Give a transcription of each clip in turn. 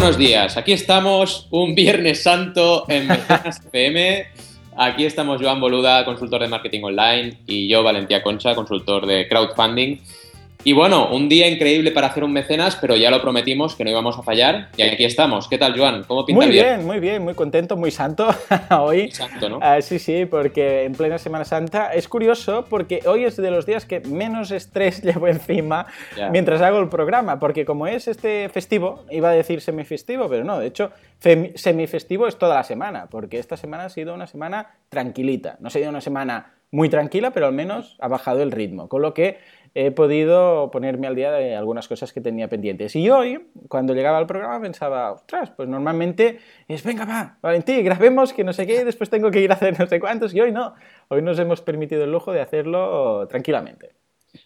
Buenos días, aquí estamos un Viernes Santo en Mecenas FM. Aquí estamos Joan Boluda, consultor de marketing online, y yo, Valentía Concha, consultor de crowdfunding. Y bueno, un día increíble para hacer un mecenas, pero ya lo prometimos que no íbamos a fallar. Y aquí estamos. ¿Qué tal, Joan? ¿Cómo pinta Muy bien, muy bien, muy contento, muy santo hoy. santo, ¿no? Ah, sí, sí, porque en plena Semana Santa es curioso porque hoy es de los días que menos estrés llevo encima mientras hago el programa, porque como es este festivo, iba a decir semifestivo, pero no, de hecho, semifestivo es toda la semana, porque esta semana ha sido una semana tranquilita. No ha sido una semana muy tranquila, pero al menos ha bajado el ritmo, con lo que he podido ponerme al día de algunas cosas que tenía pendientes. Y hoy, cuando llegaba al programa, pensaba, ostras, pues normalmente es, venga, va, Valentín, grabemos que no sé qué, después tengo que ir a hacer no sé cuántos, y hoy no. Hoy nos hemos permitido el lujo de hacerlo tranquilamente.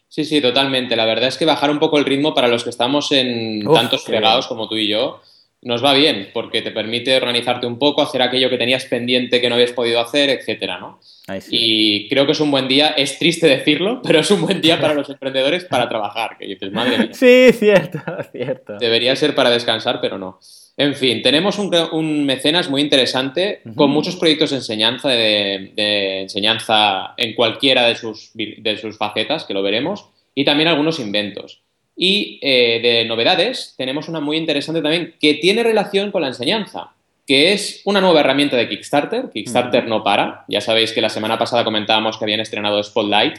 Sí, sí, totalmente. La verdad es que bajar un poco el ritmo para los que estamos en tantos fregados como tú y yo, nos va bien, porque te permite organizarte un poco, hacer aquello que tenías pendiente que no habías podido hacer, etcétera, ¿no? Y creo que es un buen día, es triste decirlo, pero es un buen día para los emprendedores para trabajar, que dices, madre mía. Sí, cierto, cierto. Debería ser para descansar, pero no. En fin, tenemos un, mecenas muy interesante con muchos proyectos de enseñanza, de, enseñanza en cualquiera de sus, de sus facetas, que lo veremos, y también algunos inventos. Y eh, de novedades, tenemos una muy interesante también que tiene relación con la enseñanza, que es una nueva herramienta de Kickstarter. Kickstarter no para. Ya sabéis que la semana pasada comentábamos que habían estrenado Spotlight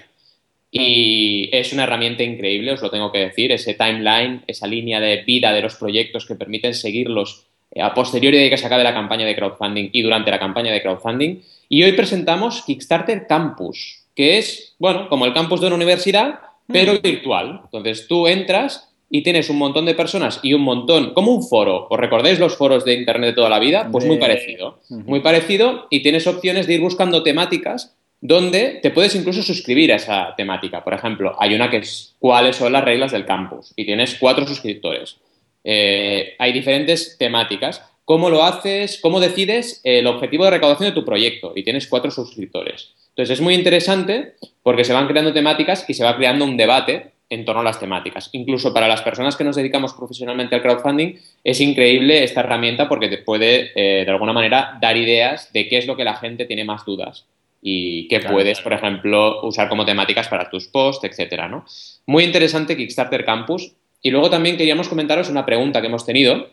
y es una herramienta increíble, os lo tengo que decir. Ese timeline, esa línea de vida de los proyectos que permiten seguirlos eh, a posteriori de que se acabe la campaña de crowdfunding y durante la campaña de crowdfunding. Y hoy presentamos Kickstarter Campus, que es, bueno, como el campus de una universidad, pero mm. virtual. Entonces tú entras y tienes un montón de personas y un montón, como un foro. ¿Os recordáis los foros de Internet de toda la vida? Pues muy parecido. Muy parecido y tienes opciones de ir buscando temáticas donde te puedes incluso suscribir a esa temática. Por ejemplo, hay una que es cuáles son las reglas del campus y tienes cuatro suscriptores. Eh, hay diferentes temáticas. ¿Cómo lo haces? ¿Cómo decides el objetivo de recaudación de tu proyecto? Y tienes cuatro suscriptores. Entonces es muy interesante porque se van creando temáticas y se va creando un debate en torno a las temáticas. Incluso para las personas que nos dedicamos profesionalmente al crowdfunding, es increíble esta herramienta porque te puede, eh, de alguna manera, dar ideas de qué es lo que la gente tiene más dudas y qué puedes, por ejemplo, usar como temáticas para tus posts, etcétera, ¿no? Muy interesante Kickstarter Campus. Y luego también queríamos comentaros una pregunta que hemos tenido.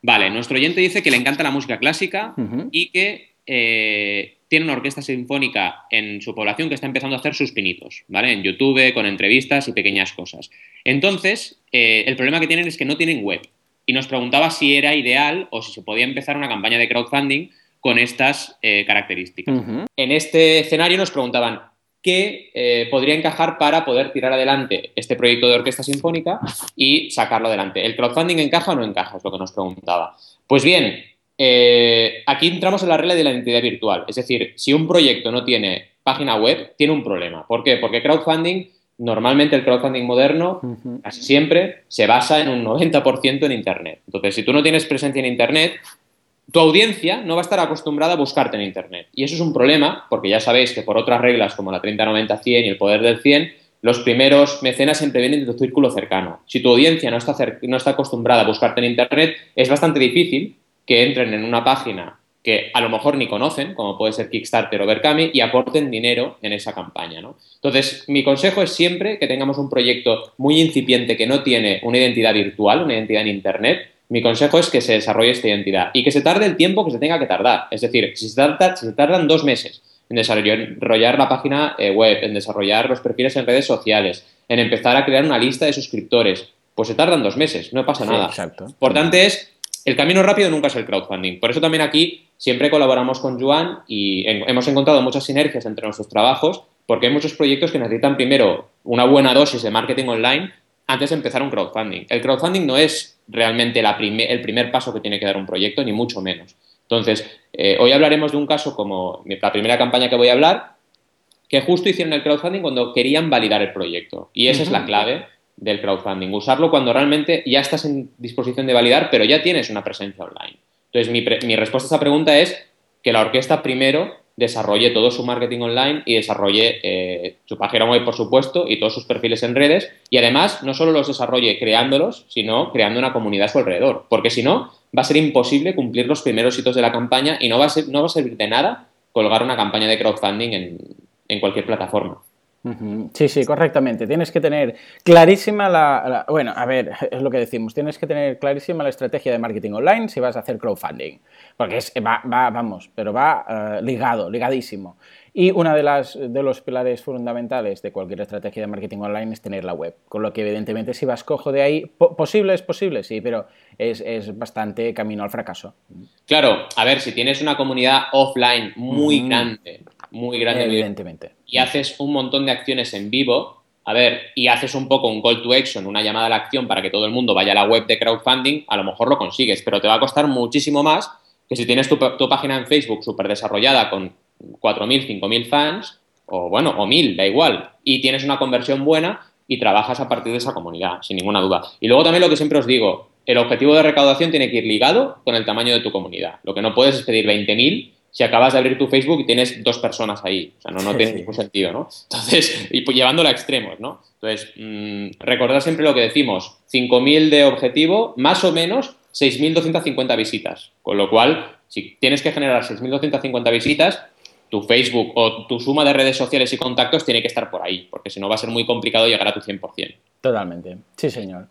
Vale, nuestro oyente dice que le encanta la música clásica y que eh, tiene una orquesta sinfónica en su población que está empezando a hacer sus pinitos, ¿vale? En YouTube, con entrevistas y pequeñas cosas. Entonces, eh, el problema que tienen es que no tienen web. Y nos preguntaba si era ideal o si se podía empezar una campaña de crowdfunding con estas eh, características. En este escenario nos preguntaban qué eh, podría encajar para poder tirar adelante este proyecto de orquesta sinfónica y sacarlo adelante. ¿El crowdfunding encaja o no encaja? Es lo que nos preguntaba. Pues bien, eh, aquí entramos en la regla de la identidad virtual. Es decir, si un proyecto no tiene página web, tiene un problema. ¿Por qué? Porque crowdfunding, normalmente el crowdfunding moderno, casi siempre, se basa en un 90% en Internet. Entonces, si tú no tienes presencia en Internet, tu audiencia no va a estar acostumbrada a buscarte en Internet. Y eso es un problema, porque ya sabéis que por otras reglas como la 30-90-100 y el poder del 100, los primeros mecenas siempre vienen de tu círculo cercano. Si tu audiencia no está, no está acostumbrada a buscarte en Internet, es bastante difícil que entren en una página que a lo mejor ni conocen, como puede ser Kickstarter o Berkami, y aporten dinero en esa campaña. ¿no? Entonces, mi consejo es siempre que tengamos un proyecto muy incipiente que no tiene una identidad virtual, una identidad en Internet, mi consejo es que se desarrolle esta identidad y que se tarde el tiempo que se tenga que tardar. Es decir, si se, tardan dos meses en desarrollar la página eh, web, en desarrollar los perfiles en redes sociales, en empezar a crear una lista de suscriptores, pues se tardan dos meses, no pasa nada. Exacto. Importante es el camino rápido nunca es el crowdfunding. Por eso también aquí siempre colaboramos con Juan y hemos encontrado muchas sinergias entre nuestros trabajos porque hay muchos proyectos que necesitan primero una buena dosis de marketing online antes de empezar un crowdfunding. El crowdfunding no es realmente el primer paso que tiene que dar un proyecto, ni mucho menos. Entonces, eh, hoy hablaremos de un caso como la primera campaña que voy a hablar, que justo hicieron el crowdfunding cuando querían validar el proyecto. Y esa es la clave del crowdfunding. Usarlo cuando realmente ya estás en disposición de validar, pero ya tienes una presencia online. Entonces, mi, respuesta a esa pregunta es que la orquesta primero desarrolle todo su marketing online y desarrolle eh, su página web, por supuesto, y todos sus perfiles en redes. Y además, no solo los desarrolle creándolos, sino creando una comunidad a su alrededor. Porque si no, va a ser imposible cumplir los primeros hitos de la campaña y no va a, ser, no va a servir de nada colgar una campaña de crowdfunding en, en cualquier plataforma. Sí, sí, correctamente. Tienes que tener clarísima la, Bueno, a ver, es lo que decimos. Tienes que tener clarísima la estrategia de marketing online si vas a hacer crowdfunding. Porque es, va, va vamos, pero va eh, ligado, ligadísimo. Y uno de, las, de los pilares fundamentales de cualquier estrategia de marketing online es tener la web. Con lo que, evidentemente, si vas cojo de ahí, posible es posible, sí, pero es, es, bastante camino al fracaso. Claro, a ver, si tienes una comunidad offline muy grande, muy grande. Evidentemente. Y haces un montón de acciones en vivo, a ver, y haces un poco un call to action, una llamada a la acción para que todo el mundo vaya a la web de crowdfunding, a lo mejor lo consigues, pero te va a costar muchísimo más que si tienes tu, página en Facebook súper desarrollada con 4.000, 5.000 fans, o bueno, o 1.000, da igual, y tienes una conversión buena y trabajas a partir de esa comunidad, sin ninguna duda. Y luego también lo que siempre os digo, el objetivo de recaudación tiene que ir ligado con el tamaño de tu comunidad. Lo que no puedes es pedir 20.000 si acabas de abrir tu Facebook y tienes dos personas ahí. O sea, no, no tiene ningún sentido, ¿no? Entonces, y pues llevándolo a extremos, ¿no? Entonces, mmm, recordad siempre lo que decimos, 5.000 de objetivo, más o menos 6.250 visitas. Con lo cual, si tienes que generar 6.250 visitas, tu Facebook o tu suma de redes sociales y contactos tiene que estar por ahí, porque si no va a ser muy complicado llegar a tu 100%. Totalmente. Sí, señor.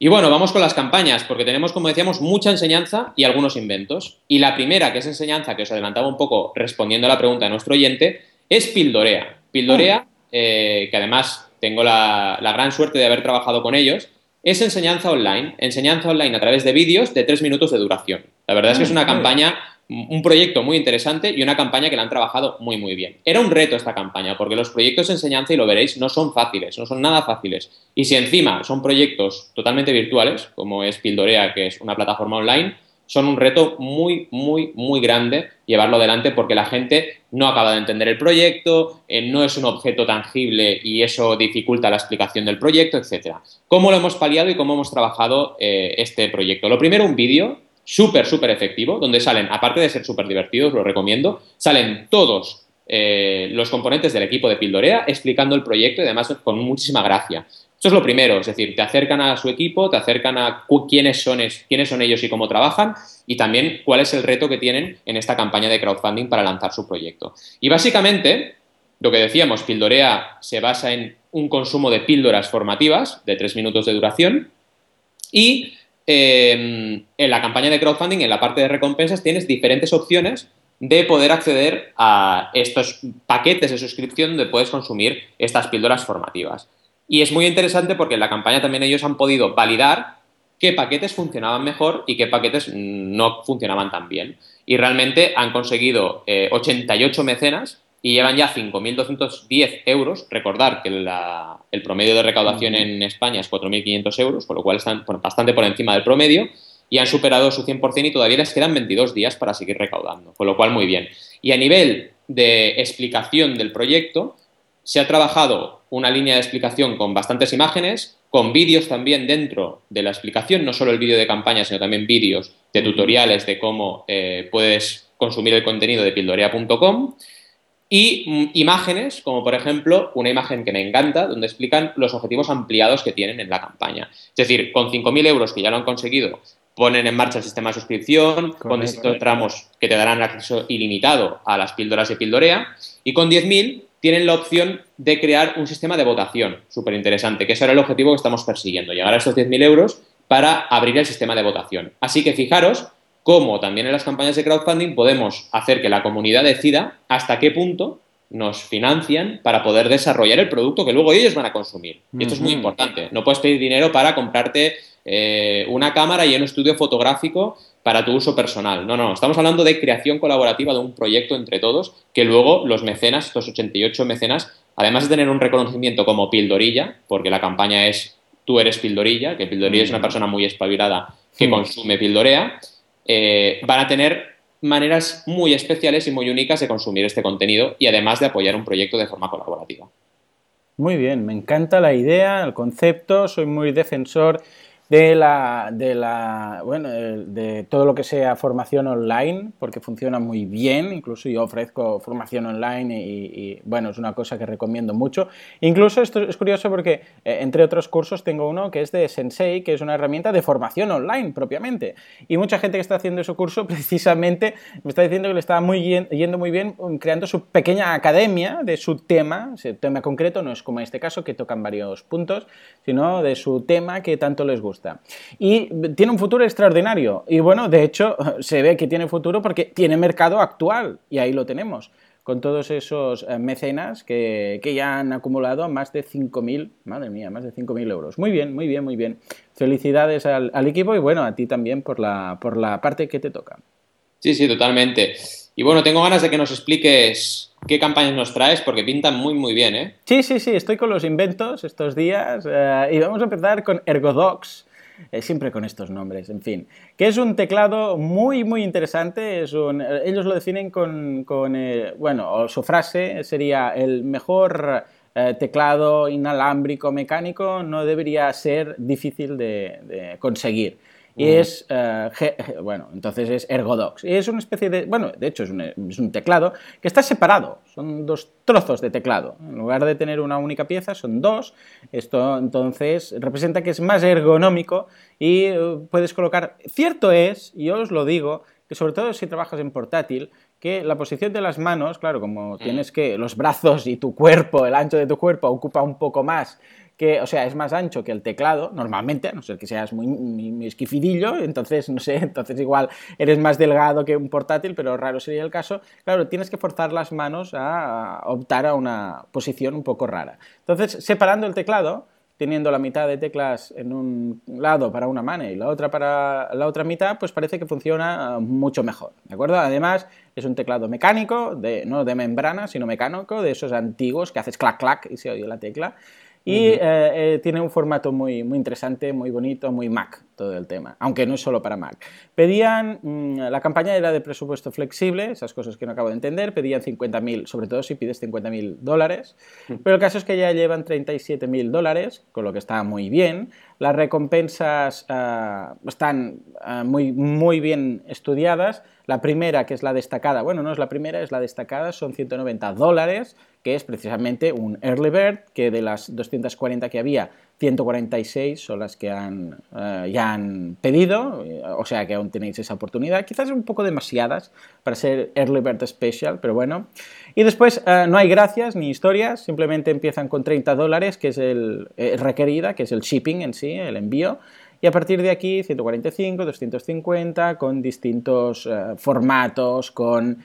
Y bueno, vamos con las campañas, porque tenemos, como decíamos, mucha enseñanza y algunos inventos. Y la primera, que es enseñanza, que os adelantaba un poco respondiendo a la pregunta de nuestro oyente, es Pildorea. Pildorea, eh, que además tengo la, la, gran suerte de haber trabajado con ellos, es enseñanza online. Enseñanza online a través de vídeos de tres minutos de duración. La verdad es que es una campaña un proyecto muy interesante y una campaña que la han trabajado muy, muy bien. Era un reto esta campaña, porque los proyectos de enseñanza, y lo veréis, no son fáciles, no son nada fáciles. Y si encima son proyectos totalmente virtuales, como es Pildorea, que es una plataforma online, son un reto muy, muy, muy grande llevarlo adelante porque la gente no acaba de entender el proyecto, eh, no es un objeto tangible y eso dificulta la explicación del proyecto, etc. ¿Cómo lo hemos paliado y cómo hemos trabajado eh, este proyecto? Lo primero, un vídeo súper, súper efectivo, donde salen, aparte de ser súper divertidos, lo recomiendo, salen todos eh, los componentes del equipo de Pildorea explicando el proyecto y además con muchísima gracia. Eso es lo primero, es decir, te acercan a su equipo, te acercan a quiénes son, quiénes son ellos y cómo trabajan y también cuál es el reto que tienen en esta campaña de crowdfunding para lanzar su proyecto. Y básicamente, lo que decíamos, Pildorea se basa en un consumo de píldoras formativas de tres minutos de duración y Em, en la campaña de crowdfunding, en la parte de recompensas, tienes diferentes opciones de poder acceder a estos paquetes de suscripción donde puedes consumir estas píldoras formativas. Y es muy interesante porque en la campaña también ellos han podido validar qué paquetes funcionaban mejor y qué paquetes no funcionaban tan bien. Y realmente han conseguido 88 eh, mecenas y llevan ya 5.210 euros. Recordar que el promedio de recaudación en España es 4.500 euros, con lo cual están bastante por encima del promedio y han superado su 100% y todavía les quedan 22 días para seguir recaudando, con lo cual muy bien. Y a nivel de explicación del proyecto, se ha trabajado una línea de explicación con bastantes imágenes, con vídeos también dentro de la explicación, no solo el vídeo de campaña, sino también vídeos de tutoriales de cómo eh, puedes consumir el contenido de pildorea.com y mm, imágenes, como por ejemplo una imagen que me encanta, donde explican los objetivos ampliados que tienen en la campaña. Es decir, con 5.000 euros que ya lo han conseguido, ponen en marcha el sistema de suscripción, con distintos tramos que te darán acceso ilimitado a las píldoras de Pildorea, y con 10.000 tienen la opción de crear un sistema de votación, súper interesante, que ese era el objetivo que estamos persiguiendo, llegar a estos 10.000 euros para abrir el sistema de votación. Así que fijaros como también en las campañas de crowdfunding podemos hacer que la comunidad decida hasta qué punto nos financian para poder desarrollar el producto que luego ellos van a consumir. Y esto es muy importante. No puedes pedir dinero para comprarte eh, una cámara y un estudio fotográfico para tu uso personal. No, no, estamos hablando de creación colaborativa de un proyecto entre todos que luego los mecenas, estos 88 mecenas, además de tener un reconocimiento como Pildorilla, porque la campaña es tú eres Pildorilla, que Pildorilla es una persona muy espabilada que consume Pildorea, eh, van a tener maneras muy especiales y muy únicas de consumir este contenido y además de apoyar un proyecto de forma colaborativa. Muy bien, me encanta la idea, el concepto, soy muy defensor de la, de la bueno, de todo lo que sea formación online, porque funciona muy bien, incluso yo ofrezco formación online y, bueno, es una cosa que recomiendo mucho. Incluso esto es curioso porque, eh, entre otros cursos, tengo uno que es de Sensei, que es una herramienta de formación online propiamente. Y mucha gente que está haciendo ese curso precisamente me está diciendo que le está muy yendo muy bien um, creando su pequeña academia de su tema, ese tema concreto, no es como en este caso que tocan varios puntos, sino de su tema que tanto les gusta. Y tiene un futuro extraordinario. Y bueno, de hecho, se ve que tiene futuro porque tiene mercado actual. Y ahí lo tenemos con todos esos eh, mecenas que, ya han acumulado más de 5.000, madre mía, más de 5.000 euros. Muy bien, muy bien, muy bien. Felicidades al, equipo y bueno, a ti también por la, por la parte que te toca. Sí, sí, totalmente. Y bueno, tengo ganas de que nos expliques qué campañas nos traes porque pintan muy, muy bien, ¿eh? Sí, sí, sí, estoy con los inventos estos días eh, y vamos a empezar con Ergodox eh, siempre con estos nombres, en fin. Que es un teclado muy, muy interesante. Es un, ellos lo definen con, eh, bueno, su frase sería el mejor eh, teclado inalámbrico mecánico no debería ser difícil de conseguir. Y es, eh, bueno, entonces es Ergodox. Y es una especie de, bueno, de hecho es un, es un, teclado que está separado, son dos trozos de teclado. En lugar de tener una única pieza, son dos. Esto entonces representa que es más ergonómico y eh, puedes colocar, cierto es, y os lo digo, que sobre todo si trabajas en portátil, que la posición de las manos, claro, como tienes que los brazos y tu cuerpo, el ancho de tu cuerpo ocupa un poco más que, o sea, es más ancho que el teclado, normalmente, a no ser que seas muy, muy, esquifidillo, entonces, no sé, entonces igual eres más delgado que un portátil, pero raro sería el caso. Claro, tienes que forzar las manos a optar a una posición un poco rara. Entonces, separando el teclado, teniendo la mitad de teclas en un lado para una mano y la otra para la otra mitad, pues parece que funciona ah, mucho mejor, ¿de acuerdo? Además, es un teclado mecánico, no de membrana, sino mecánico, de esos antiguos que haces clac clac y se oye la tecla. Y eh, eh, tiene un formato muy, muy interesante, muy bonito, muy Mac todo el tema, aunque no es solo para Mac. Pedían, mm, la campaña era de presupuesto flexible, esas cosas que no acabo de entender, pedían 50.000, sobre todo si pides 50.000 dólares, pero el caso es que ya llevan 37.000 dólares, con lo que está muy bien. Las recompensas ah, están ah, muy, muy bien estudiadas. La primera, que es la destacada, bueno, no es la primera, es la destacada, son 190 dólares, que es precisamente un early bird, que de las 240 que había, 146 son las que han, eh, ya han pedido, o sea que aún tenéis esa oportunidad. Quizás un poco demasiadas para ser Early Bird Special, pero bueno. Y después eh, no hay gracias ni historias, simplemente empiezan con 30 dólares, que es el eh, requerida, que es el shipping en sí, el envío. Y a partir de aquí, 145, 250, con distintos formatos, con,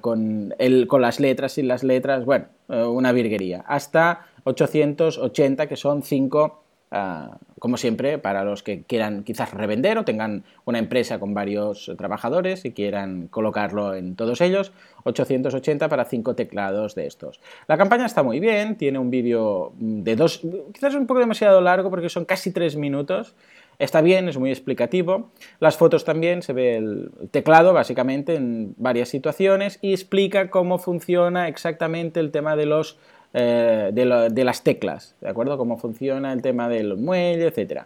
con, el, con las letras, sin las letras, bueno, una virguería. Hasta 880, que son 5, ah, como siempre, para los que quieran quizás revender o tengan una empresa con varios trabajadores y quieran colocarlo en todos ellos, 880 para 5 teclados de estos. La campaña está muy bien, tiene un vídeo de dos, quizás un poco demasiado largo porque son casi 3 minutos. Está bien, es muy explicativo. Las fotos también, se ve el teclado básicamente en varias situaciones y explica cómo funciona exactamente el tema de los eh, de, las teclas, ¿de acuerdo? Cómo funciona el tema del muelle, etc.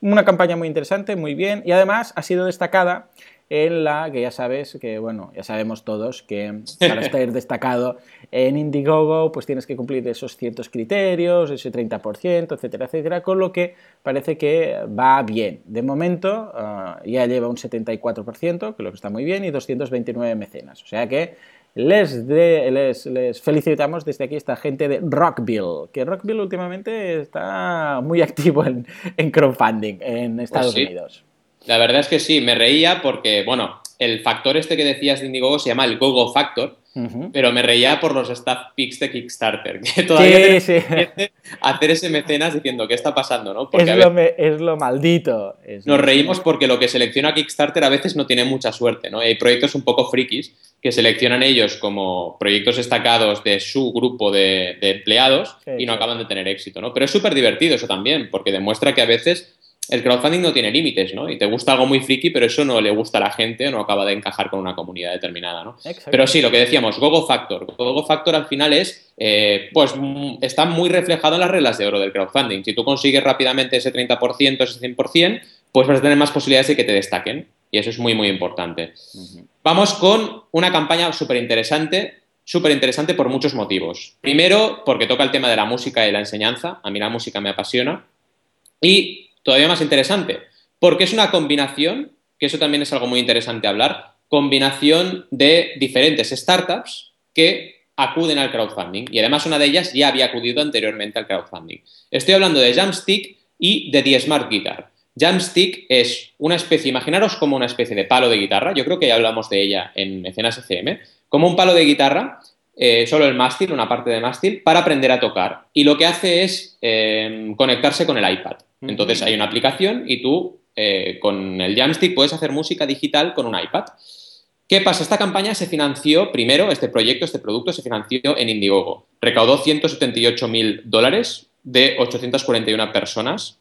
Una campaña muy interesante, muy bien, y además ha sido destacada en la que ya sabes que, bueno, ya sabemos todos que para estar destacado en Indiegogo, pues tienes que cumplir esos ciertos criterios, ese 30%, etcétera, etcétera, con lo que parece que va bien. De momento ah, ya lleva un 74%, que lo que está muy bien, y 229 mecenas. O sea que les, les, felicitamos desde aquí esta gente de Rockville, que Rockville últimamente está muy activo en, crowdfunding en pues Estados Unidos. La verdad es que sí, me reía porque, bueno, el factor este que decías de Indiegogo se llama el Gogo Factor, pero me reía por los staff picks de Kickstarter, que todavía sí, hacer ese mecenas diciendo qué está pasando, ¿no? Porque es, lo es, lo maldito. nos reímos porque lo que selecciona Kickstarter a veces no tiene mucha suerte, ¿no? Hay proyectos un poco frikis que seleccionan ellos como proyectos destacados de su grupo de, empleados y no acaban de tener éxito, ¿no? Pero es súper divertido eso también, porque demuestra que a veces el crowdfunding no tiene límites, ¿no? Y te gusta algo muy friki, pero eso no le gusta a la gente o no acaba de encajar con una comunidad determinada, ¿no? Pero sí, lo que decíamos, Gogo Factor. Gogo Factor al final es, eh, pues, mm, está muy reflejado en las reglas de oro del crowdfunding. Si tú consigues rápidamente ese 30%, ese 100%, pues vas a tener más posibilidades de que te destaquen. Y eso es muy, muy importante. Vamos con una campaña súper interesante súper interesante por muchos motivos. Primero, porque toca el tema de la música y la enseñanza. A mí la música me apasiona. Y todavía más interesante, porque es una combinación, que eso también es algo muy interesante hablar, combinación de diferentes startups que acuden al crowdfunding. Y además una de ellas ya había acudido anteriormente al crowdfunding. Estoy hablando de Jamstick y de The Smart Guitar. Jamstick es una especie, imaginaros como una especie de palo de guitarra, yo creo que ya hablamos de ella en Mecenas ECM, como un palo de guitarra, eh, solo el mástil, una parte de mástil, para aprender a tocar. Y lo que hace es eh, conectarse con el iPad. Entonces hay una aplicación y tú eh, con el Jamstick puedes hacer música digital con un iPad. ¿Qué pasa? Esta campaña se financió, primero, este proyecto, este producto se financió en Indiegogo. Recaudó 178 mil dólares de 841 personas,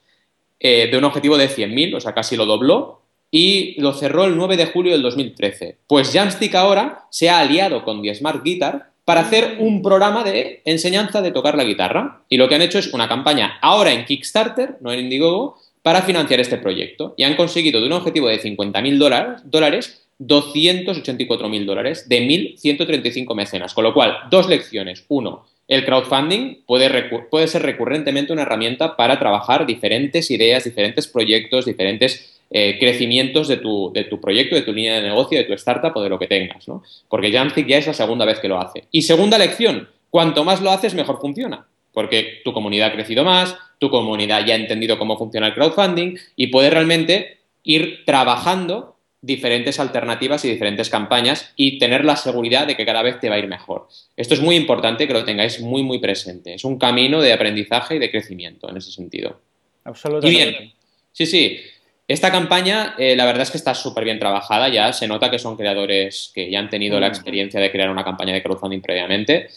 de un objetivo de 100.000, o sea, casi lo dobló, y lo cerró el 9 de julio del 2013. Pues Jamstick ahora se ha aliado con The Smart Guitar para hacer un programa de enseñanza de tocar la guitarra. Y lo que han hecho es una campaña ahora en Kickstarter, no en Indiegogo, para financiar este proyecto. Y han conseguido de un objetivo de 50.000 dólares, dólares 284.000 dólares de 1.135 mecenas. Con lo cual, dos lecciones. Uno, el crowdfunding puede, puede ser recurrentemente una herramienta para trabajar diferentes ideas, diferentes proyectos, diferentes eh, crecimientos de tu, de tu, proyecto, de tu línea de negocio, de tu startup o de lo que tengas, ¿no? Porque Jamstick ya es la segunda vez que lo hace. Y segunda lección, cuanto más lo haces, mejor funciona. Porque tu comunidad ha crecido más, tu comunidad ya ha entendido cómo funciona el crowdfunding y puedes realmente ir trabajando diferentes alternativas y diferentes campañas y tener la seguridad de que cada vez te va a ir mejor. Esto es muy importante que lo tengáis muy, muy presente. Es un camino de aprendizaje y de crecimiento en ese sentido. Absolutamente. Y bien, sí, sí. Esta campaña, eh, la verdad es que está súper bien trabajada ya. Se nota que son creadores que ya han tenido la mm. experiencia de crear una campaña de crowdfunding previamente.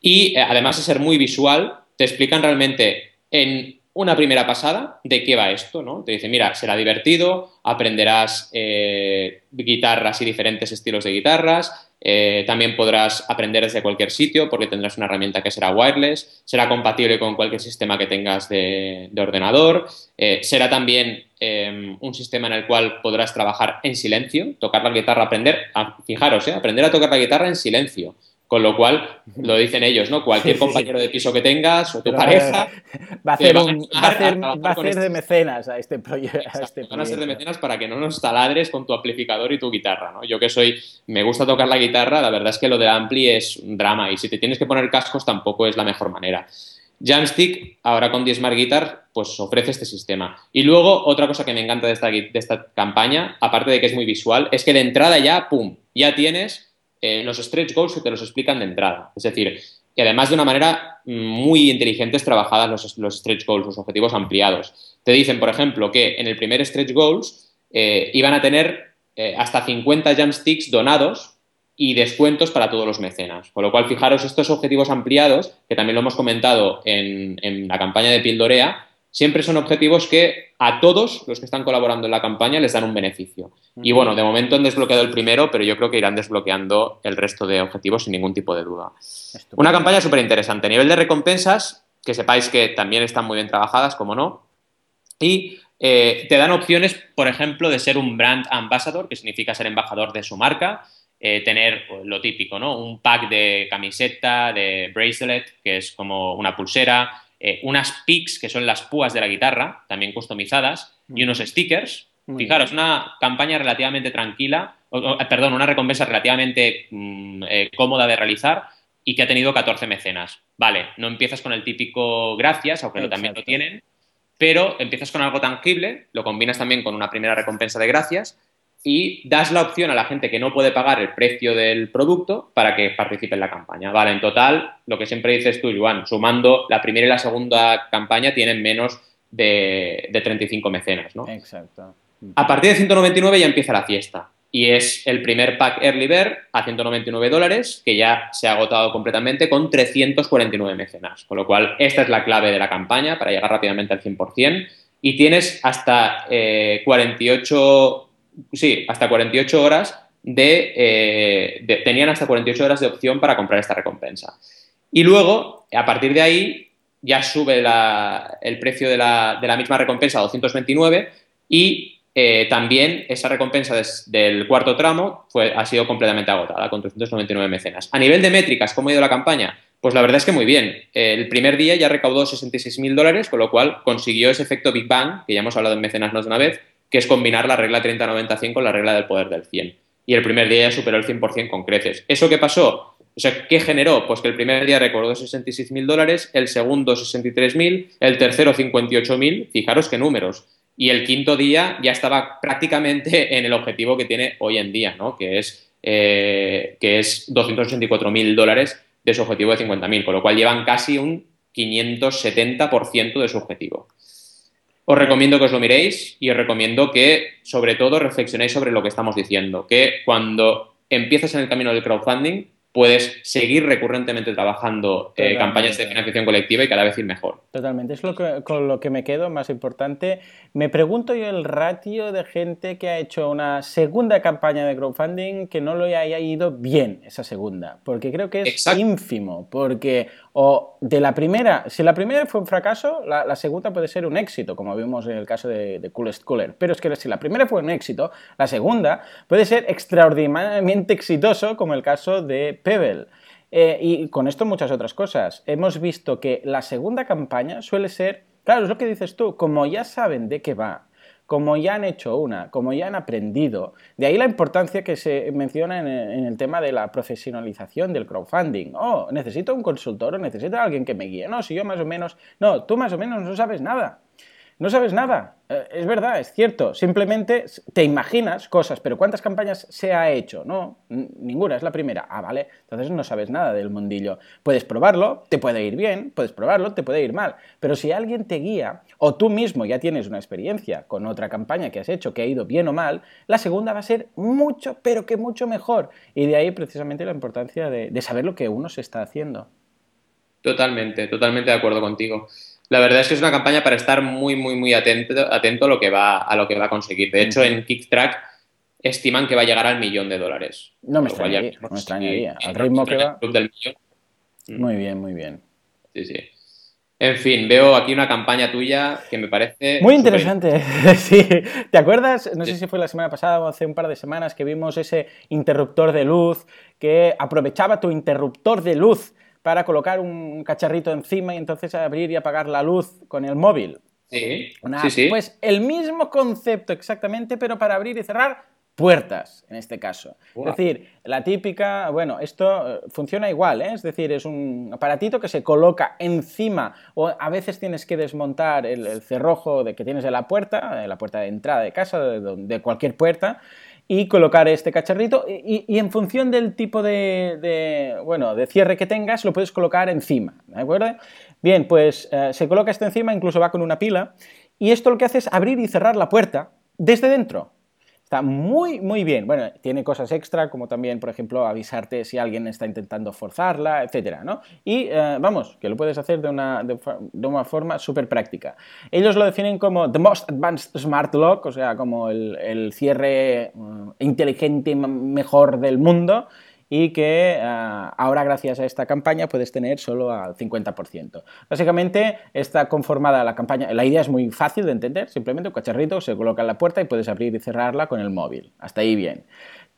Y eh, además de ser muy visual, te explican realmente en una primera pasada de qué va esto, ¿no? Te dicen, mira, será divertido, aprenderás eh, guitarras y diferentes estilos de guitarras, eh, también podrás aprender desde cualquier sitio porque tendrás una herramienta que será wireless, será compatible con cualquier sistema que tengas de, ordenador, eh, será también em, un sistema en el cual podrás trabajar en silencio, tocar la guitarra, aprender, fijaros, eh, aprender a tocar la guitarra en silencio. Con lo cual, lo dicen ellos, ¿no? Cualquier compañero de piso que tengas o tu pareja. Va a hacer, va a hacer, de mecenas a este proyecto. Este van a ser de mecenas para que no nos taladres con tu amplificador y tu guitarra, ¿no? Yo que soy, me gusta tocar la guitarra, la verdad es que lo de Ampli es un drama y si te tienes que poner cascos tampoco es la mejor manera. Jamstick, ahora con 10 Smart Guitar, pues ofrece este sistema. Y luego, otra cosa que me encanta de esta, de esta campaña, aparte de que es muy visual, es que de entrada ya, ¡pum!, ya tienes eh, los stretch goals que te los explican de entrada. Es decir, y además de una manera muy inteligente trabajadas los, los, stretch goals, los objetivos ampliados. Te dicen, por ejemplo, que en el primer stretch goals eh, iban a tener eh, hasta 50 jamsticks donados y descuentos para todos los mecenas. Con lo cual, fijaros, estos objetivos ampliados, que también lo hemos comentado en, en la campaña de Pildorea, siempre son objetivos que a todos los que están colaborando en la campaña les dan un beneficio. Y bueno, de momento han desbloqueado el primero, pero yo creo que irán desbloqueando el resto de objetivos sin ningún tipo de duda. Una campaña súper interesante. A nivel de recompensas, que sepáis que también están muy bien trabajadas, como no. Y eh, te dan opciones, por ejemplo, de ser un brand ambassador, que significa ser embajador de su marca. Eh, tener pues, lo típico, ¿no? Un pack de camiseta, de bracelet, que es como una pulsera, eh, unas picks, que son las púas de la guitarra, también customizadas, y unos stickers. Fijaros, una campaña relativamente tranquila, perdón, una recompensa relativamente mm, eh, cómoda de realizar y que ha tenido 14 mecenas. Vale, no empiezas con el típico gracias, aunque también lo tienen, pero empiezas con algo tangible, lo combinas también con una primera recompensa de gracias y das la opción a la gente que no puede pagar el precio del producto para que participe en la campaña. Vale, en total, lo que siempre dices tú, Juan, sumando la primera y la segunda campaña tienen menos de, 35 mecenas, ¿no? Exacto. A partir de 199 ya empieza la fiesta y es el primer pack Early Bird a 199 dólares que ya se ha agotado completamente con 349 mecenas. Con lo cual, esta es la clave de la campaña para llegar rápidamente al 100%. y tienes hasta 48, sí, hasta 48 horas de, tenían hasta 48 horas de opción para comprar esta recompensa. Y luego, a partir de ahí, ya sube el precio de la, de la, misma recompensa a 229 y eh, también esa recompensa del cuarto tramo fue, ha sido completamente agotada con 399 mecenas. A nivel de métricas, ¿cómo ha ido la campaña? Pues la verdad es que muy bien. El primer día ya recaudó 66.000 dólares, con lo cual consiguió ese efecto Big Bang, que ya hemos hablado en mecenas más de una vez, que es combinar la regla 30-90-100 con la regla del poder del 100. Y el primer día ya superó el 100% con creces. ¿Eso qué pasó? O sea, ¿qué generó? Pues que el primer día recordó 66.000 dólares, el segundo 63.000, el tercero 58.000, fijaros qué números. Y el quinto día ya estaba prácticamente en el objetivo que tiene hoy en día, ¿no? Que es, eh, que es 284.000 dólares de su objetivo de 50.000, con lo cual llevan casi un 570% de su objetivo. Os recomiendo que os lo miréis y os recomiendo que, sobre todo, reflexionéis sobre lo que estamos diciendo, que cuando empieces en el camino del crowdfunding, puedes seguir recurrentemente trabajando eh, campañas de financiación colectiva y cada vez ir mejor. Totalmente, es lo que, con lo que me quedo más importante. Me pregunto yo el ratio de gente que ha hecho una segunda campaña de crowdfunding que no lo haya ido bien esa segunda, porque creo que es ínfimo, porque o de la primera, si la primera fue un fracaso, la, segunda puede ser un éxito, como vimos en el caso de, Coolest Cooler. Pero es que si la primera fue un éxito, la segunda puede ser extraordinariamente exitoso, como el caso de Pebble. Eh, y con esto muchas otras cosas. Hemos visto que la segunda campaña suele ser, claro, es lo que dices tú, como ya saben de qué va, como ya han hecho una, como ya han aprendido. De ahí la importancia que se menciona en el, tema de la profesionalización del crowdfunding. Oh, necesito un consultor o necesito alguien que me guíe. No, si yo más o menos... No, tú más o menos no sabes nada. No sabes nada. Eh, es verdad, es cierto. Simplemente te imaginas cosas, pero ¿cuántas campañas se ha hecho? No, ninguna, es la primera. Ah, vale, entonces no sabes nada del mundillo. Puedes probarlo, te puede ir bien, puedes probarlo, te puede ir mal. Pero si alguien te guía, o tú mismo ya tienes una experiencia con otra campaña que has hecho que ha ido bien o mal, la segunda va a ser mucho, pero que mucho mejor. Y de ahí precisamente la importancia de, de saber lo que uno se está haciendo. Totalmente, totalmente de acuerdo contigo. La verdad es que es una campaña para estar muy, muy, muy atento, atento a, lo que va, a lo que va a conseguir. De hecho, en Kicktrack estiman que va a llegar al millón de dólares. No me extrañaría, no me extrañaría. Al ritmo que va... Mm. Muy bien, muy bien. Sí, sí. En fin, veo aquí una campaña tuya que me parece... Muy interesante, sí. ¿Te acuerdas? No sé si fue la semana pasada o hace un par de semanas que vimos ese interruptor de luz que aprovechaba tu interruptor de luz para colocar un cacharrito encima y entonces abrir y apagar la luz con el móvil. Sí, sí, sí. Pues el mismo concepto exactamente, pero para abrir y cerrar puertas, en este caso. Es decir, la típica, bueno, esto eh, funciona igual, ¿eh? es decir, es un aparatito que se coloca encima o a veces tienes que desmontar el, cerrojo de que tienes de la puerta, de la puerta de entrada de casa, de cualquier puerta, y colocar este cacharrito y, en función del tipo de, bueno, de cierre que tengas lo puedes colocar encima, ¿de acuerdo? Bien, pues eh, se coloca esto encima, incluso va con una pila y esto lo que hace es abrir y cerrar la puerta desde dentro. Está muy, muy bien. Bueno, tiene cosas extra, como también, por ejemplo, avisarte si alguien está intentando forzarla, etcétera, ¿no? Y eh, vamos, que lo puedes hacer de una, de, una forma súper práctica. Ellos lo definen como The Most Advanced Smart Lock, o sea, como el, el cierre uh, inteligente mejor del mundo y que ah, ahora gracias a esta campaña puedes tener solo al 50%. Básicamente está conformada la campaña, la idea es muy fácil de entender, simplemente un cacharrito se coloca en la puerta y puedes abrir y cerrarla con el móvil. Hasta ahí bien.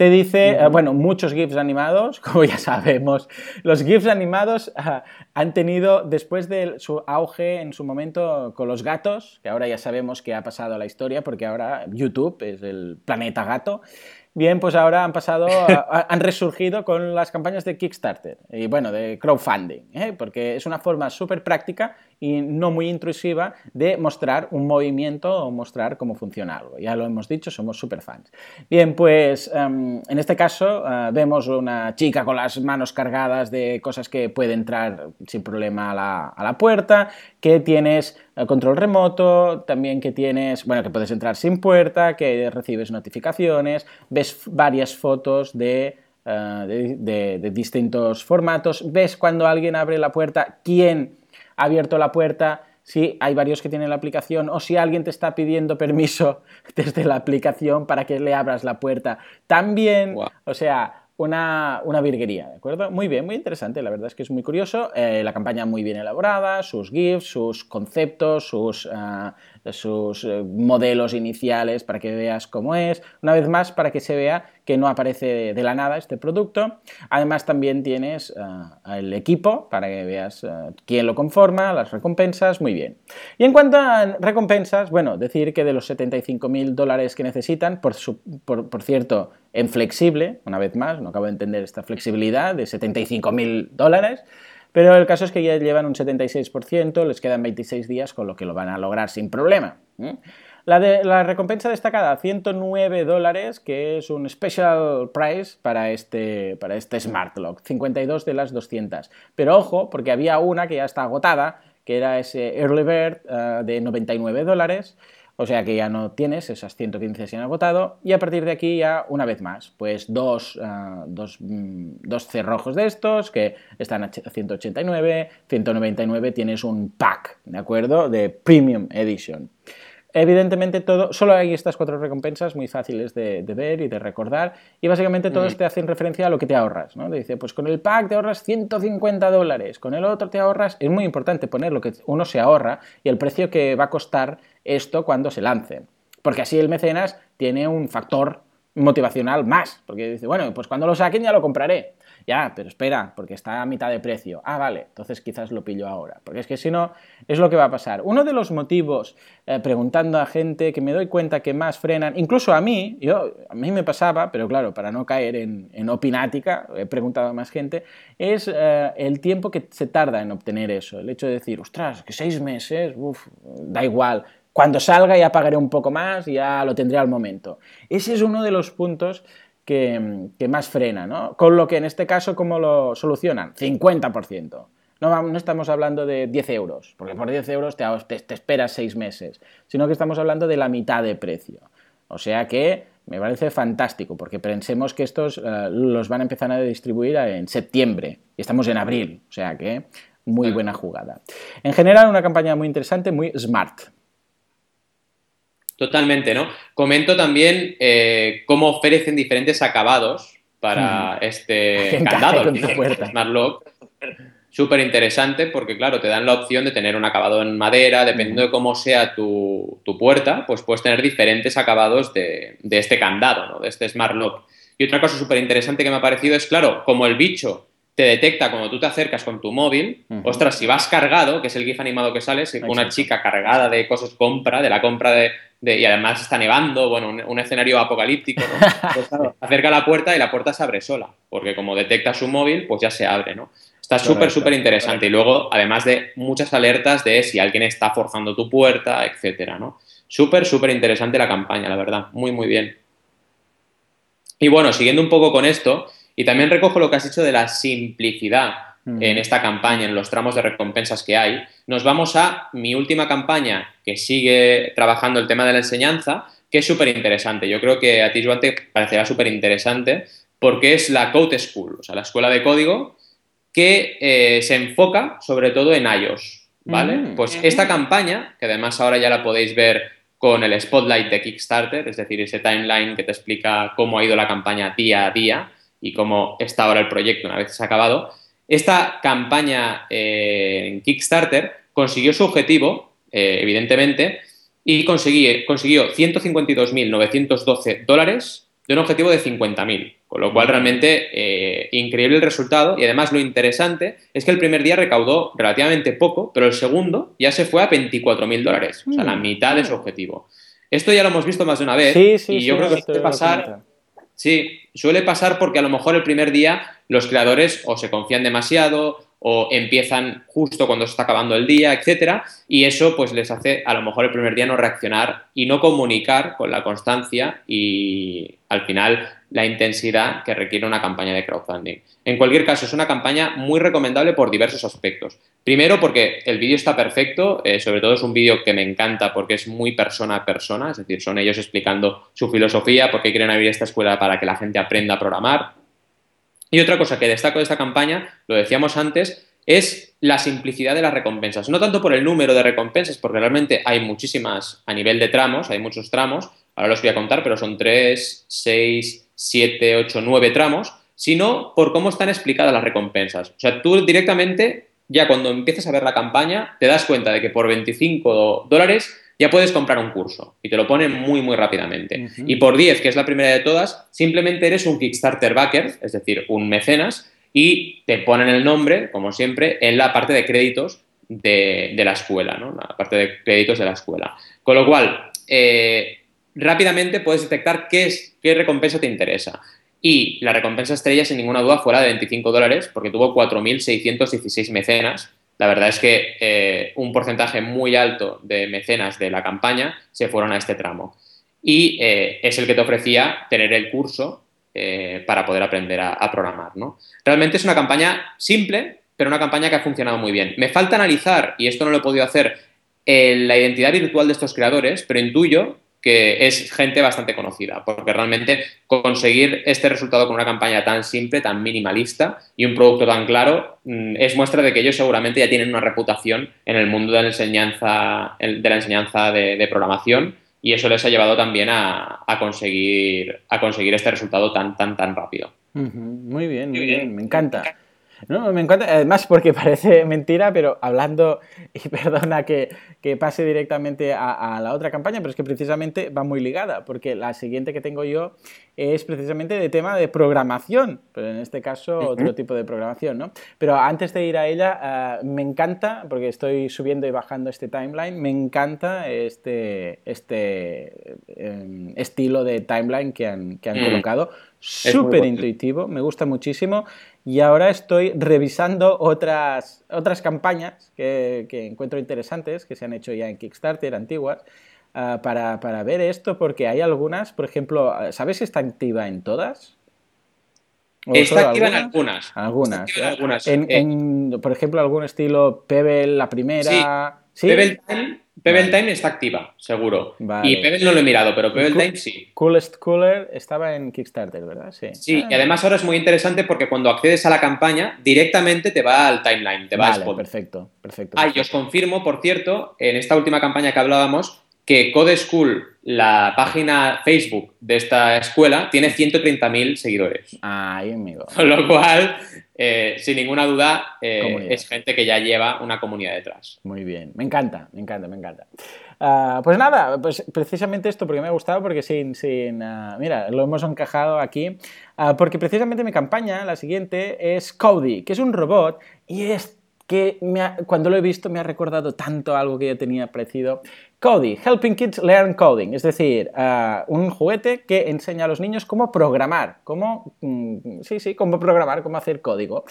Te dice, eh, bueno, muchos GIFs animados, como ya sabemos. Los GIFs animados ah, han tenido, después de su auge en su momento con los gatos, que ahora ya sabemos que ha pasado a la historia, porque ahora YouTube es el planeta gato, Bien, pues ahora han pasado, han resurgido con las campañas de Kickstarter y bueno, de crowdfunding, ¿eh? porque es una forma súper práctica y no muy intrusiva de mostrar un movimiento o mostrar cómo funciona algo. Ya lo hemos dicho, somos súper fans. Bien, pues em, en este caso eh, vemos una chica con las manos cargadas de cosas que puede entrar sin problema a la, a la puerta, que tienes control remoto, también que tienes, bueno, que puedes entrar sin puerta, que recibes notificaciones, ves varias fotos de, eh, de, distintos formatos, ves cuando alguien abre la puerta, quién ha abierto la puerta, si hay varios que tienen la aplicación o si alguien te está pidiendo permiso desde la aplicación para que le abras la puerta. También, o sea, una, una, virguería, ¿de acuerdo? Muy bien, muy interesante, la verdad es que es muy curioso, eh, la campaña muy bien elaborada, sus GIFs, sus conceptos, sus, ah, sus eh, modelos iniciales para que veas cómo es, una vez más para que se vea que no aparece de la nada este producto. Además también tienes el equipo para que veas uh, quién lo conforma, las recompensas, muy bien. Y en cuanto a recompensas, bueno, decir que de los 75.000 dólares que necesitan, por, por, por, cierto, en flexible, una vez más, no acabo de entender esta flexibilidad de 75.000 dólares, pero el caso es que ya llevan un 76%, les quedan 26 días, con lo que lo van a lograr sin problema. La, de, la recompensa destacada, 109 dólares, que es un special price para este, para este Smart Lock, 52 de las 200. Pero ojo, porque había una que ya está agotada, que era ese Early Bird uh, de 99 dólares, o sea que ya no tienes, esas 115 se han agotado, y a partir de aquí ya una vez más, pues dos, uh, dos, mm, dos cerrojos de estos que están a 189, 199 tienes un pack, ¿de acuerdo? De Premium Edition. Evidentemente todo, solo hay estas cuatro recompensas muy fáciles de, ver y de recordar y básicamente todos te hacen referencia a lo que te ahorras, ¿no? Te dice, pues con el pack te ahorras 150 dólares, con el otro te ahorras, es muy importante poner lo que uno se ahorra y el precio que va a costar esto cuando se lance, porque así el mecenas tiene un factor motivacional más, porque dice, bueno, pues cuando lo saquen ya lo compraré. Ya, pero espera, porque está a mitad de precio. Ah, vale, entonces quizás lo pillo ahora. Porque es que si no, es lo que va a pasar. Uno de los motivos, eh, preguntando a gente que me doy cuenta que más frenan, incluso a mí, yo, a mí me pasaba, pero claro, para no caer en, opinática, he preguntado a más gente, es eh, el tiempo que se tarda en obtener eso. El hecho de decir, ostras, que seis meses, uff, da igual. Cuando salga ya pagaré un poco más ya lo tendré al momento. Ese es uno de los puntos que, más frena, ¿no? Con lo que en este caso, ¿cómo lo solucionan? 50%. No, no, estamos hablando de 10 euros, porque por 10 euros te, te, esperas 6 meses, sino que estamos hablando de la mitad de precio. O sea que me parece fantástico, porque pensemos que estos eh, los van a empezar a distribuir en septiembre y estamos en abril, o sea que muy buena jugada. En general, una campaña muy interesante, muy smart. Totalmente, ¿no? Comento también eh, cómo ofrecen diferentes acabados para este candado, Smart Lock. Súper interesante porque, claro, te dan la opción de tener un acabado en madera, dependiendo de cómo sea tu, puerta, pues puedes tener diferentes acabados de, este candado, ¿no? de este Smart Lock. Y otra cosa súper interesante que me ha parecido es, claro, como el bicho te detecta cuando tú te acercas con tu móvil, ostras, si vas cargado, que es el GIF animado que sale, una chica cargada de cosas compra, de la compra de, y además está nevando, bueno, un, escenario apocalíptico, pues acerca la puerta y la puerta se abre sola, porque como detecta su móvil, pues ya se abre, ¿no? Está súper, súper interesante. Y luego, además de muchas alertas de si alguien está forzando tu puerta, etcétera, ¿no? Súper, súper interesante la campaña, la verdad. Muy, muy bien. Y bueno, siguiendo un poco con esto, y también recojo lo que has dicho de la simplicidad en esta campaña, en los tramos de recompensas que hay, nos vamos a mi última campaña que sigue trabajando el tema de la enseñanza, que es súper interesante. Yo creo que a ti, Joan, te parecerá súper interesante porque es la Code School, o sea, la escuela de código que eh, se enfoca sobre todo en iOS, ¿vale? Mm. Pues esta campaña, que además ahora ya la podéis ver con el spotlight de Kickstarter, es decir, ese timeline que te explica cómo ha ido la campaña día a día y cómo está ahora el proyecto una vez se ha acabado, esta campaña eh, en Kickstarter consiguió su objetivo, eh, evidentemente, y consiguió, consiguió 152.912 dólares de un objetivo de 50.000, con lo cual realmente eh, increíble el resultado y además lo interesante es que el primer día recaudó relativamente poco, pero el segundo ya se fue a 24.000 dólares, o sea, la mm. mitad de su objetivo. Esto ya lo hemos visto más de una vez y yo creo que puede pasar Sí, suele pasar porque a lo mejor el primer día los creadores o se confían demasiado o empiezan justo cuando se está acabando el día, etcétera, y eso pues les hace a lo mejor el primer día no reaccionar y no comunicar con la constancia y al final la intensidad que requiere una campaña de crowdfunding. En cualquier caso, es una campaña muy recomendable por diversos aspectos. Primero, porque el vídeo está perfecto, eh, sobre todo es un vídeo que me encanta porque es muy persona a persona, es decir, son ellos explicando su filosofía, por qué quieren abrir esta escuela para que la gente aprenda a programar, y otra cosa que destaco de esta campaña, lo decíamos antes, es la simplicidad de las recompensas. No tanto por el número de recompensas, porque realmente hay muchísimas a nivel de tramos, hay muchos tramos, ahora los voy a contar, pero son 3, 6, 7, 8, 9 tramos, sino por cómo están explicadas las recompensas. O sea, tú directamente, ya cuando empiezas a ver la campaña, te das cuenta de que por 25 dólares ya puedes comprar un curso y te lo ponen muy, muy rápidamente. Y por 10, que es la primera de todas, simplemente eres un Kickstarter backer, es decir, un mecenas, y te ponen el nombre, como siempre, en la parte de créditos de, la escuela, ¿no? La parte de créditos de la escuela. Con lo cual, eh, rápidamente puedes detectar qué, es, qué recompensa te interesa. Y la recompensa estrella, sin ninguna duda, fuera de 25 dólares, porque tuvo 4.616 mecenas. La verdad es que eh, un porcentaje muy alto de mecenas de la campaña se fueron a este tramo. Y eh, es el que te ofrecía tener el curso eh, para poder aprender a, programar. ¿no? Realmente es una campaña simple, pero una campaña que ha funcionado muy bien. Me falta analizar, y esto no lo he podido hacer, la identidad virtual de estos creadores, pero intuyo que es gente bastante conocida, porque realmente conseguir este resultado con una campaña tan simple, tan minimalista y un producto tan claro mm, es muestra de que ellos seguramente ya tienen una reputación en el mundo de la enseñanza de, la enseñanza de, programación y eso les ha llevado también a, conseguir, a conseguir este resultado tan, tan, tan rápido. Muy bien, muy bien, me encanta. No, me encanta, además porque parece mentira, pero hablando, y perdona que, pase directamente a, la otra campaña, pero es que precisamente va muy ligada, porque la siguiente que tengo yo es precisamente de tema de programación, pero en este caso otro tipo de programación, ¿no? Pero antes de ir a ella, ah, me encanta, porque estoy subiendo y bajando este timeline, me encanta este, este em, estilo de timeline que han, que han mm. colocado, súper intuitivo, me gusta muchísimo. Y ahora estoy revisando otras, otras campañas que, encuentro interesantes, que se han hecho ya en Kickstarter, antiguas, ah, para, para, ver esto, porque hay algunas, por ejemplo, ¿sabes si está activa en todas? Está activa en algunas. Algunas. En, por ejemplo, algún estilo Pebble, la primera. ¿Sí? Pebble Pebble Time está activa, seguro. Y Pebble no lo he mirado, pero Pebble Time sí. Coolest Cooler estaba en Kickstarter, ¿verdad? Sí. Sí, y además ahora es muy interesante porque cuando accedes a la campaña, directamente te va al timeline, te va vale, Perfecto, perfecto. Ah, y os confirmo, por cierto, en esta última campaña que hablábamos, que Code School, la página Facebook de esta escuela, tiene 130.000 seguidores. Ay, amigo. Con lo cual, eh, sin ninguna duda, eh, es gente que ya lleva una comunidad detrás. Muy bien, me encanta, me encanta, me encanta. Ah, pues nada, pues precisamente esto porque me ha gustado, porque sin, sin ah, mira, lo hemos encajado aquí, ah, porque precisamente mi campaña, la siguiente, es Cody, que es un robot y es que cuando lo he visto me ha recordado tanto algo que yo tenía parecido. Cody, Helping Kids Learn Coding, es decir, ah, un juguete que enseña a los niños cómo programar, cómo, mm, sí, sí, cómo programar, cómo hacer código.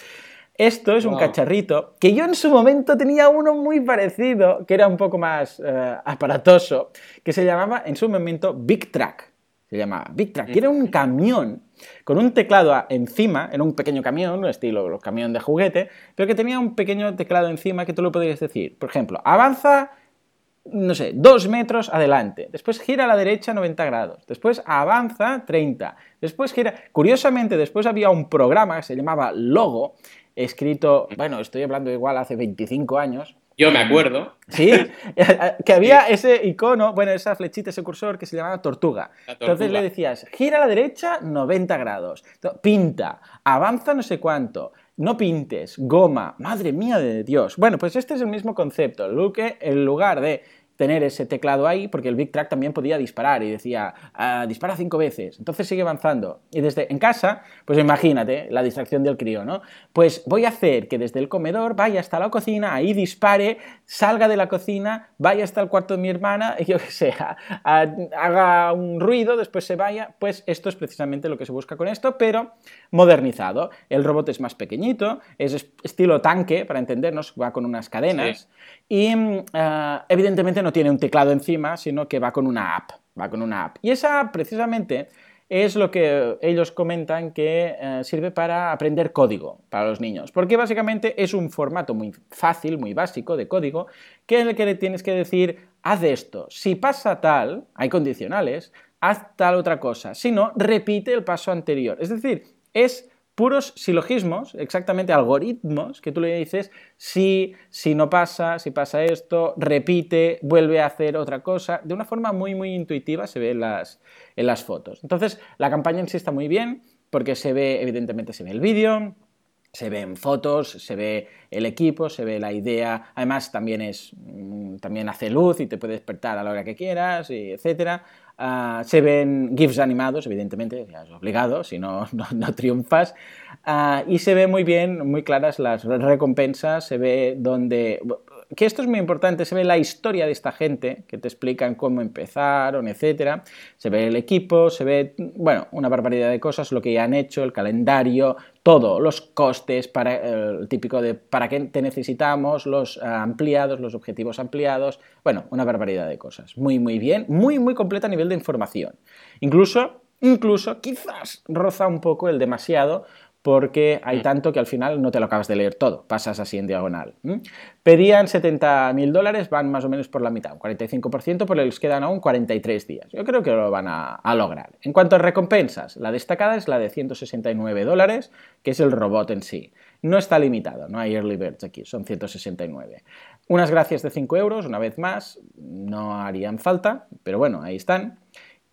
Esto es un cacharrito que yo en su momento tenía uno muy parecido, que era un poco más eh, aparatoso, que se llamaba en su momento Big Track. Se llamaba Big Track, que era un camión con un teclado encima, era un pequeño camión, estilo los camión de juguete, pero que tenía un pequeño teclado encima que tú lo podías decir. Por ejemplo, avanza, no sé, dos metros adelante, después gira a la derecha 90 grados, después avanza 30, después gira... Curiosamente, después había un programa que se llamaba Logo, escrito, bueno, estoy hablando igual hace 25 años, yo me acuerdo. Sí, que había ese icono, bueno, esa flechita, ese cursor que se llamaba tortuga. Entonces le decías, gira a la derecha 90 grados, pinta, avanza no sé cuánto, no pintes, goma, madre mía de Dios. Bueno, pues este es el mismo concepto, lo que en lugar de tener ese teclado ahí, porque el Big Track también podía disparar y decía, ah, dispara cinco veces, entonces sigue avanzando. Y desde en casa, pues imagínate la distracción del crío, ¿no? Pues voy a hacer que desde el comedor vaya hasta la cocina, ahí dispare, salga de la cocina, vaya hasta el cuarto de mi hermana, y yo que sé, haga un ruido, después se vaya. Pues esto es precisamente lo que se busca con esto, pero modernizado. El robot es más pequeñito, es estilo tanque, para entendernos, va con unas cadenas, y mm, ah, evidentemente no tiene un teclado encima, sino que va con una app, va con una app. Y esa app precisamente es lo que ellos comentan que eh, sirve para aprender código para los niños, porque básicamente es un formato muy fácil, muy básico de código, que en el que le tienes que decir, haz esto, si pasa tal, hay condicionales, haz tal otra cosa, si no, repite el paso anterior. Es decir, es puros silogismos, exactamente algoritmos, que tú le dices si, si no pasa, si pasa esto, repite, vuelve a hacer otra cosa, de una forma muy, muy intuitiva se ve en las, en las fotos. Entonces, la campaña en sí está muy bien, porque se ve, evidentemente se ve el vídeo, se ven fotos, se ve el equipo, se ve la idea, además también es mm, también hace luz y te puede despertar a la hora que quieras, y etcétera. Ah, se ven GIFs animados, evidentemente, ya es obligado, si no, no, triunfas. Ah, y se ve muy bien, muy claras las recompensas, se ve donde que esto es muy importante, se ve la historia de esta gente, que te explican cómo empezaron, etcétera, se ve el equipo, se ve, bueno, una barbaridad de cosas, lo que ya han hecho, el calendario, todo, los costes, para, el típico de para qué te necesitamos, los eh, ampliados, los objetivos ampliados, bueno, una barbaridad de cosas. Muy, muy bien, muy, muy completa a nivel de información. Incluso, incluso, quizás roza un poco el demasiado, porque hay mm. tanto que al final no te lo acabas de leer todo, pasas así en diagonal. Pedían 70.000 dólares, van más o menos por la mitad, un 45%, pero les quedan aún 43 días. Yo creo que lo van a, lograr. En cuanto a recompensas, la destacada es la de 169 dólares, que es el robot en sí. No está limitado, no hay early birds aquí, son 169. Unas gracias de 5 euros, una vez más, no harían falta, pero bueno, ahí están.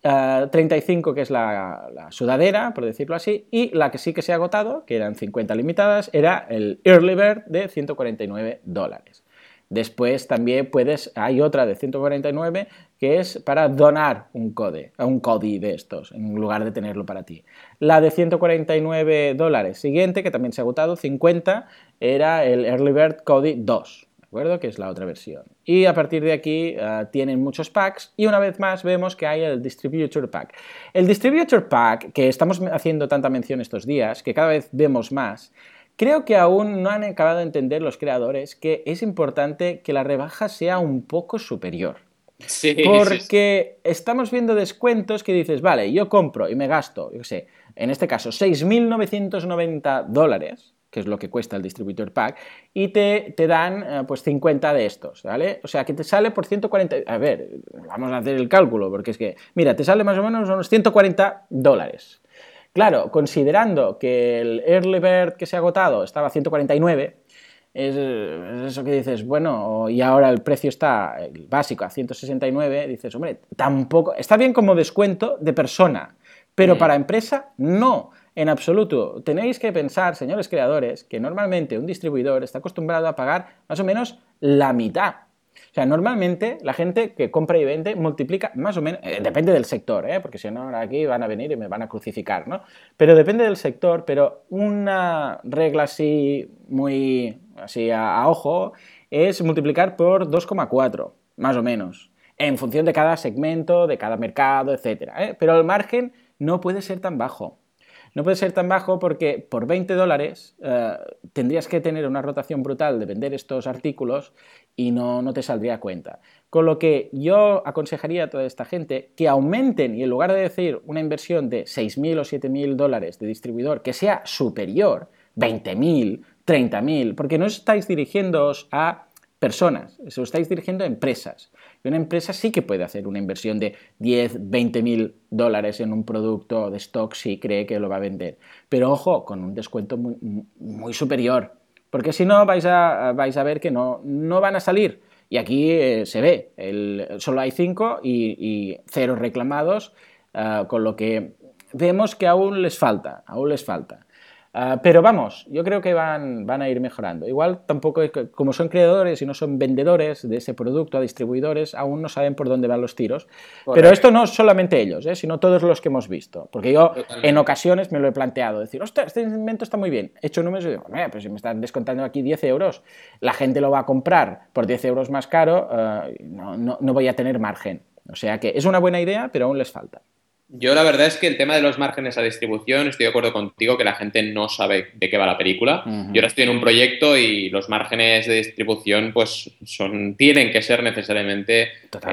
35 eh, que es la, sudadera, por decirlo así, y la que sí que se ha agotado, que eran 50 limitadas, era el Early Bird de 149 dólares. Después también puedes, hay otra de 149 que es para donar un code, un CODI de estos, en lugar de tenerlo para ti. La de 149 dólares siguiente, que también se ha agotado, 50, era el Early Bird CODI 2 acuerdo? Que es la otra versión. Y a partir de aquí eh, tienen muchos packs y una vez más vemos que hay el Distributor Pack. El Distributor Pack, que estamos haciendo tanta mención estos días, que cada vez vemos más, creo que aún no han acabado de entender los creadores que es importante que la rebaja sea un poco superior. Sí, porque estamos viendo descuentos que dices, vale, yo compro y me gasto, yo sé, en este caso, 6.990 dólares, que es lo que cuesta el distributor pack, y te, te dan eh, pues 50 de estos, ¿vale? O sea, que te sale por 140, a ver, vamos a hacer el cálculo, porque es que, mira, te sale más o menos unos 140 dólares. Claro, considerando que el Early Bird que se ha agotado estaba a 149, es, eso que dices, bueno, y ahora el precio está el básico a 169, dices, hombre, tampoco, está bien como descuento de persona, pero mm. para empresa no en absoluto. Tenéis que pensar, señores creadores, que normalmente un distribuidor está acostumbrado a pagar más o menos la mitad. O sea, normalmente la gente que compra y vende multiplica más o menos, eh, depende del sector, ¿eh? porque si no, ahora aquí van a venir y me van a crucificar, ¿no? Pero depende del sector, pero una regla así muy así a, ojo es multiplicar por 2,4, más o menos, en función de cada segmento, de cada mercado, etc. ¿eh? Pero el margen no puede ser tan bajo. No puede ser tan bajo porque por 20 dólares eh, tendrías que tener una rotación brutal de vender estos artículos y no, no te saldría a cuenta. Con lo que yo aconsejaría a toda esta gente que aumenten y en lugar de decir una inversión de 6.000 o 7.000 dólares de distribuidor que sea superior, 20.000, 30.000, porque no estáis dirigiéndoos a personas, lo estáis dirigiendo a empresas. Y una empresa sí que puede hacer una inversión de 10, 20 mil dólares en un producto de stock si cree que lo va a vender. Pero ojo, con un descuento muy, superior, porque si no vais a, vais a ver que no, no van a salir. Y aquí eh, se ve, solo hay 5 y, cero reclamados, ah, con lo que vemos que aún les falta, aún les falta. Ah, pero vamos, yo creo que van, van a ir mejorando. Igual tampoco, como son creadores y no son vendedores de ese producto a distribuidores, aún no saben por dónde van los tiros. Pero esto no solamente ellos, ¿eh? sino todos los que hemos visto. Porque yo en ocasiones me lo he planteado, decir, ostras, este invento está muy bien. He hecho números y digo, mira, pero si me están descontando aquí 10 euros, la gente lo va a comprar por 10 euros más caro, eh, no, no voy a tener margen. O sea que es una buena idea, pero aún les falta. Yo la verdad es que el tema de los márgenes a distribución, estoy de acuerdo contigo que la gente no sabe de qué va la película. Yo ahora estoy en un proyecto y los márgenes de distribución pues son, tienen que ser necesariamente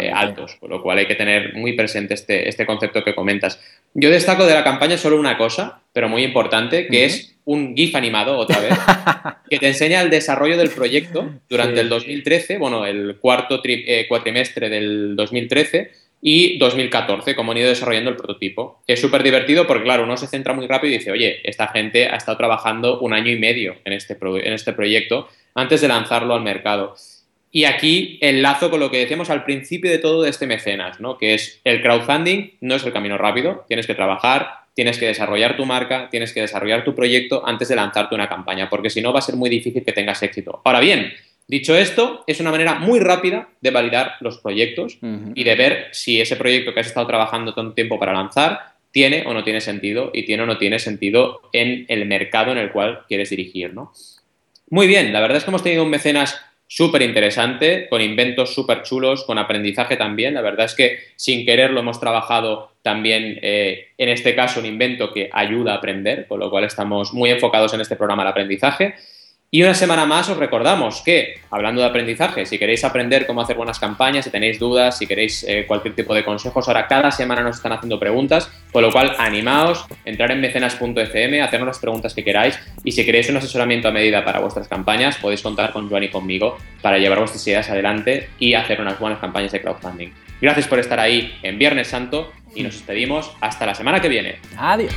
eh, altos, por lo cual hay que tener muy presente este, este concepto que comentas. Yo destaco de la campaña solo una cosa, pero muy importante, que es un GIF animado otra vez, que te enseña el desarrollo del proyecto durante el 2013, bueno, el cuarto eh, cuatrimestre del 2013 y 2014, cómo han ido desarrollando el prototipo. Es súper divertido porque, claro, uno se centra muy rápido y dice, oye, esta gente ha estado trabajando un año y medio en este, en este proyecto antes de lanzarlo al mercado. Y aquí enlazo con lo que decíamos al principio de todo de este mecenas, ¿no? que es el crowdfunding no es el camino rápido, tienes que trabajar, tienes que desarrollar tu marca, tienes que desarrollar tu proyecto antes de lanzarte una campaña, porque si no va a ser muy difícil que tengas éxito. Ahora bien, Dicho esto, es una manera muy rápida de validar los proyectos y de ver si ese proyecto que has estado trabajando tanto tiempo para lanzar tiene o no tiene sentido y tiene o no tiene sentido en el mercado en el cual quieres dirigir. ¿no? Muy bien, la verdad es que hemos tenido un mecenas súper interesante, con inventos súper chulos, con aprendizaje también. La verdad es que sin quererlo hemos trabajado también, eh, en este caso, un invento que ayuda a aprender, con lo cual estamos muy enfocados en este programa de aprendizaje. Y una semana más os recordamos que, hablando de aprendizaje, si queréis aprender cómo hacer buenas campañas, si tenéis dudas, si queréis eh, cualquier tipo de consejos, ahora cada semana nos están haciendo preguntas, con lo cual animaos, entrar en mecenas.fm, hacernos las preguntas que queráis y si queréis un asesoramiento a medida para vuestras campañas, podéis contar con Joan y conmigo para llevar vuestras ideas adelante y hacer unas buenas campañas de crowdfunding. Gracias por estar ahí en Viernes Santo y nos despedimos hasta la semana que viene. Adiós.